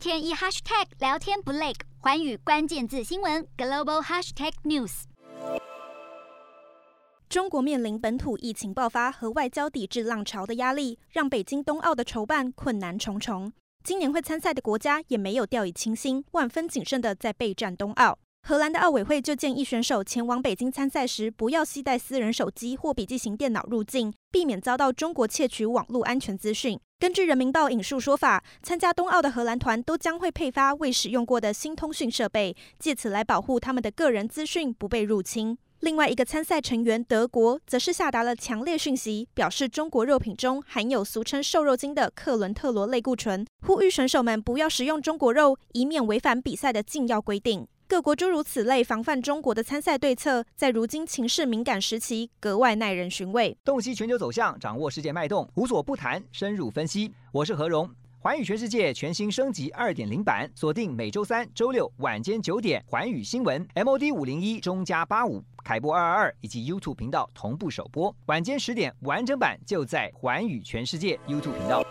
天一 hashtag 聊天不累，寰宇关键字新闻 global hashtag news。中国面临本土疫情爆发和外交抵制浪潮的压力，让北京冬奥的筹办困难重重。今年会参赛的国家也没有掉以轻心，万分谨慎的在备战冬奥。荷兰的奥委会就建议选手前往北京参赛时，不要携带私人手机或笔记型电脑入境，避免遭到中国窃取网络安全资讯。根据人民报引述说法，参加冬奥的荷兰团都将会配发未使用过的新通讯设备，借此来保护他们的个人资讯不被入侵。另外一个参赛成员德国则是下达了强烈讯息，表示中国肉品中含有俗称“瘦肉精”的克伦特罗类固醇，呼吁选手们不要食用中国肉，以免违反比赛的禁药规定。各国诸如此类防范中国的参赛对策，在如今情势敏感时期格外耐人寻味。洞悉全球走向，掌握世界脉动，无所不谈，深入分析。我是何荣。环宇全世界全新升级二点零版，锁定每周三、周六晚间九点，环宇新闻 MOD 五零一中加八五凯播二二二以及 YouTube 频道同步首播，晚间十点完整版就在环宇全世界 YouTube 频道。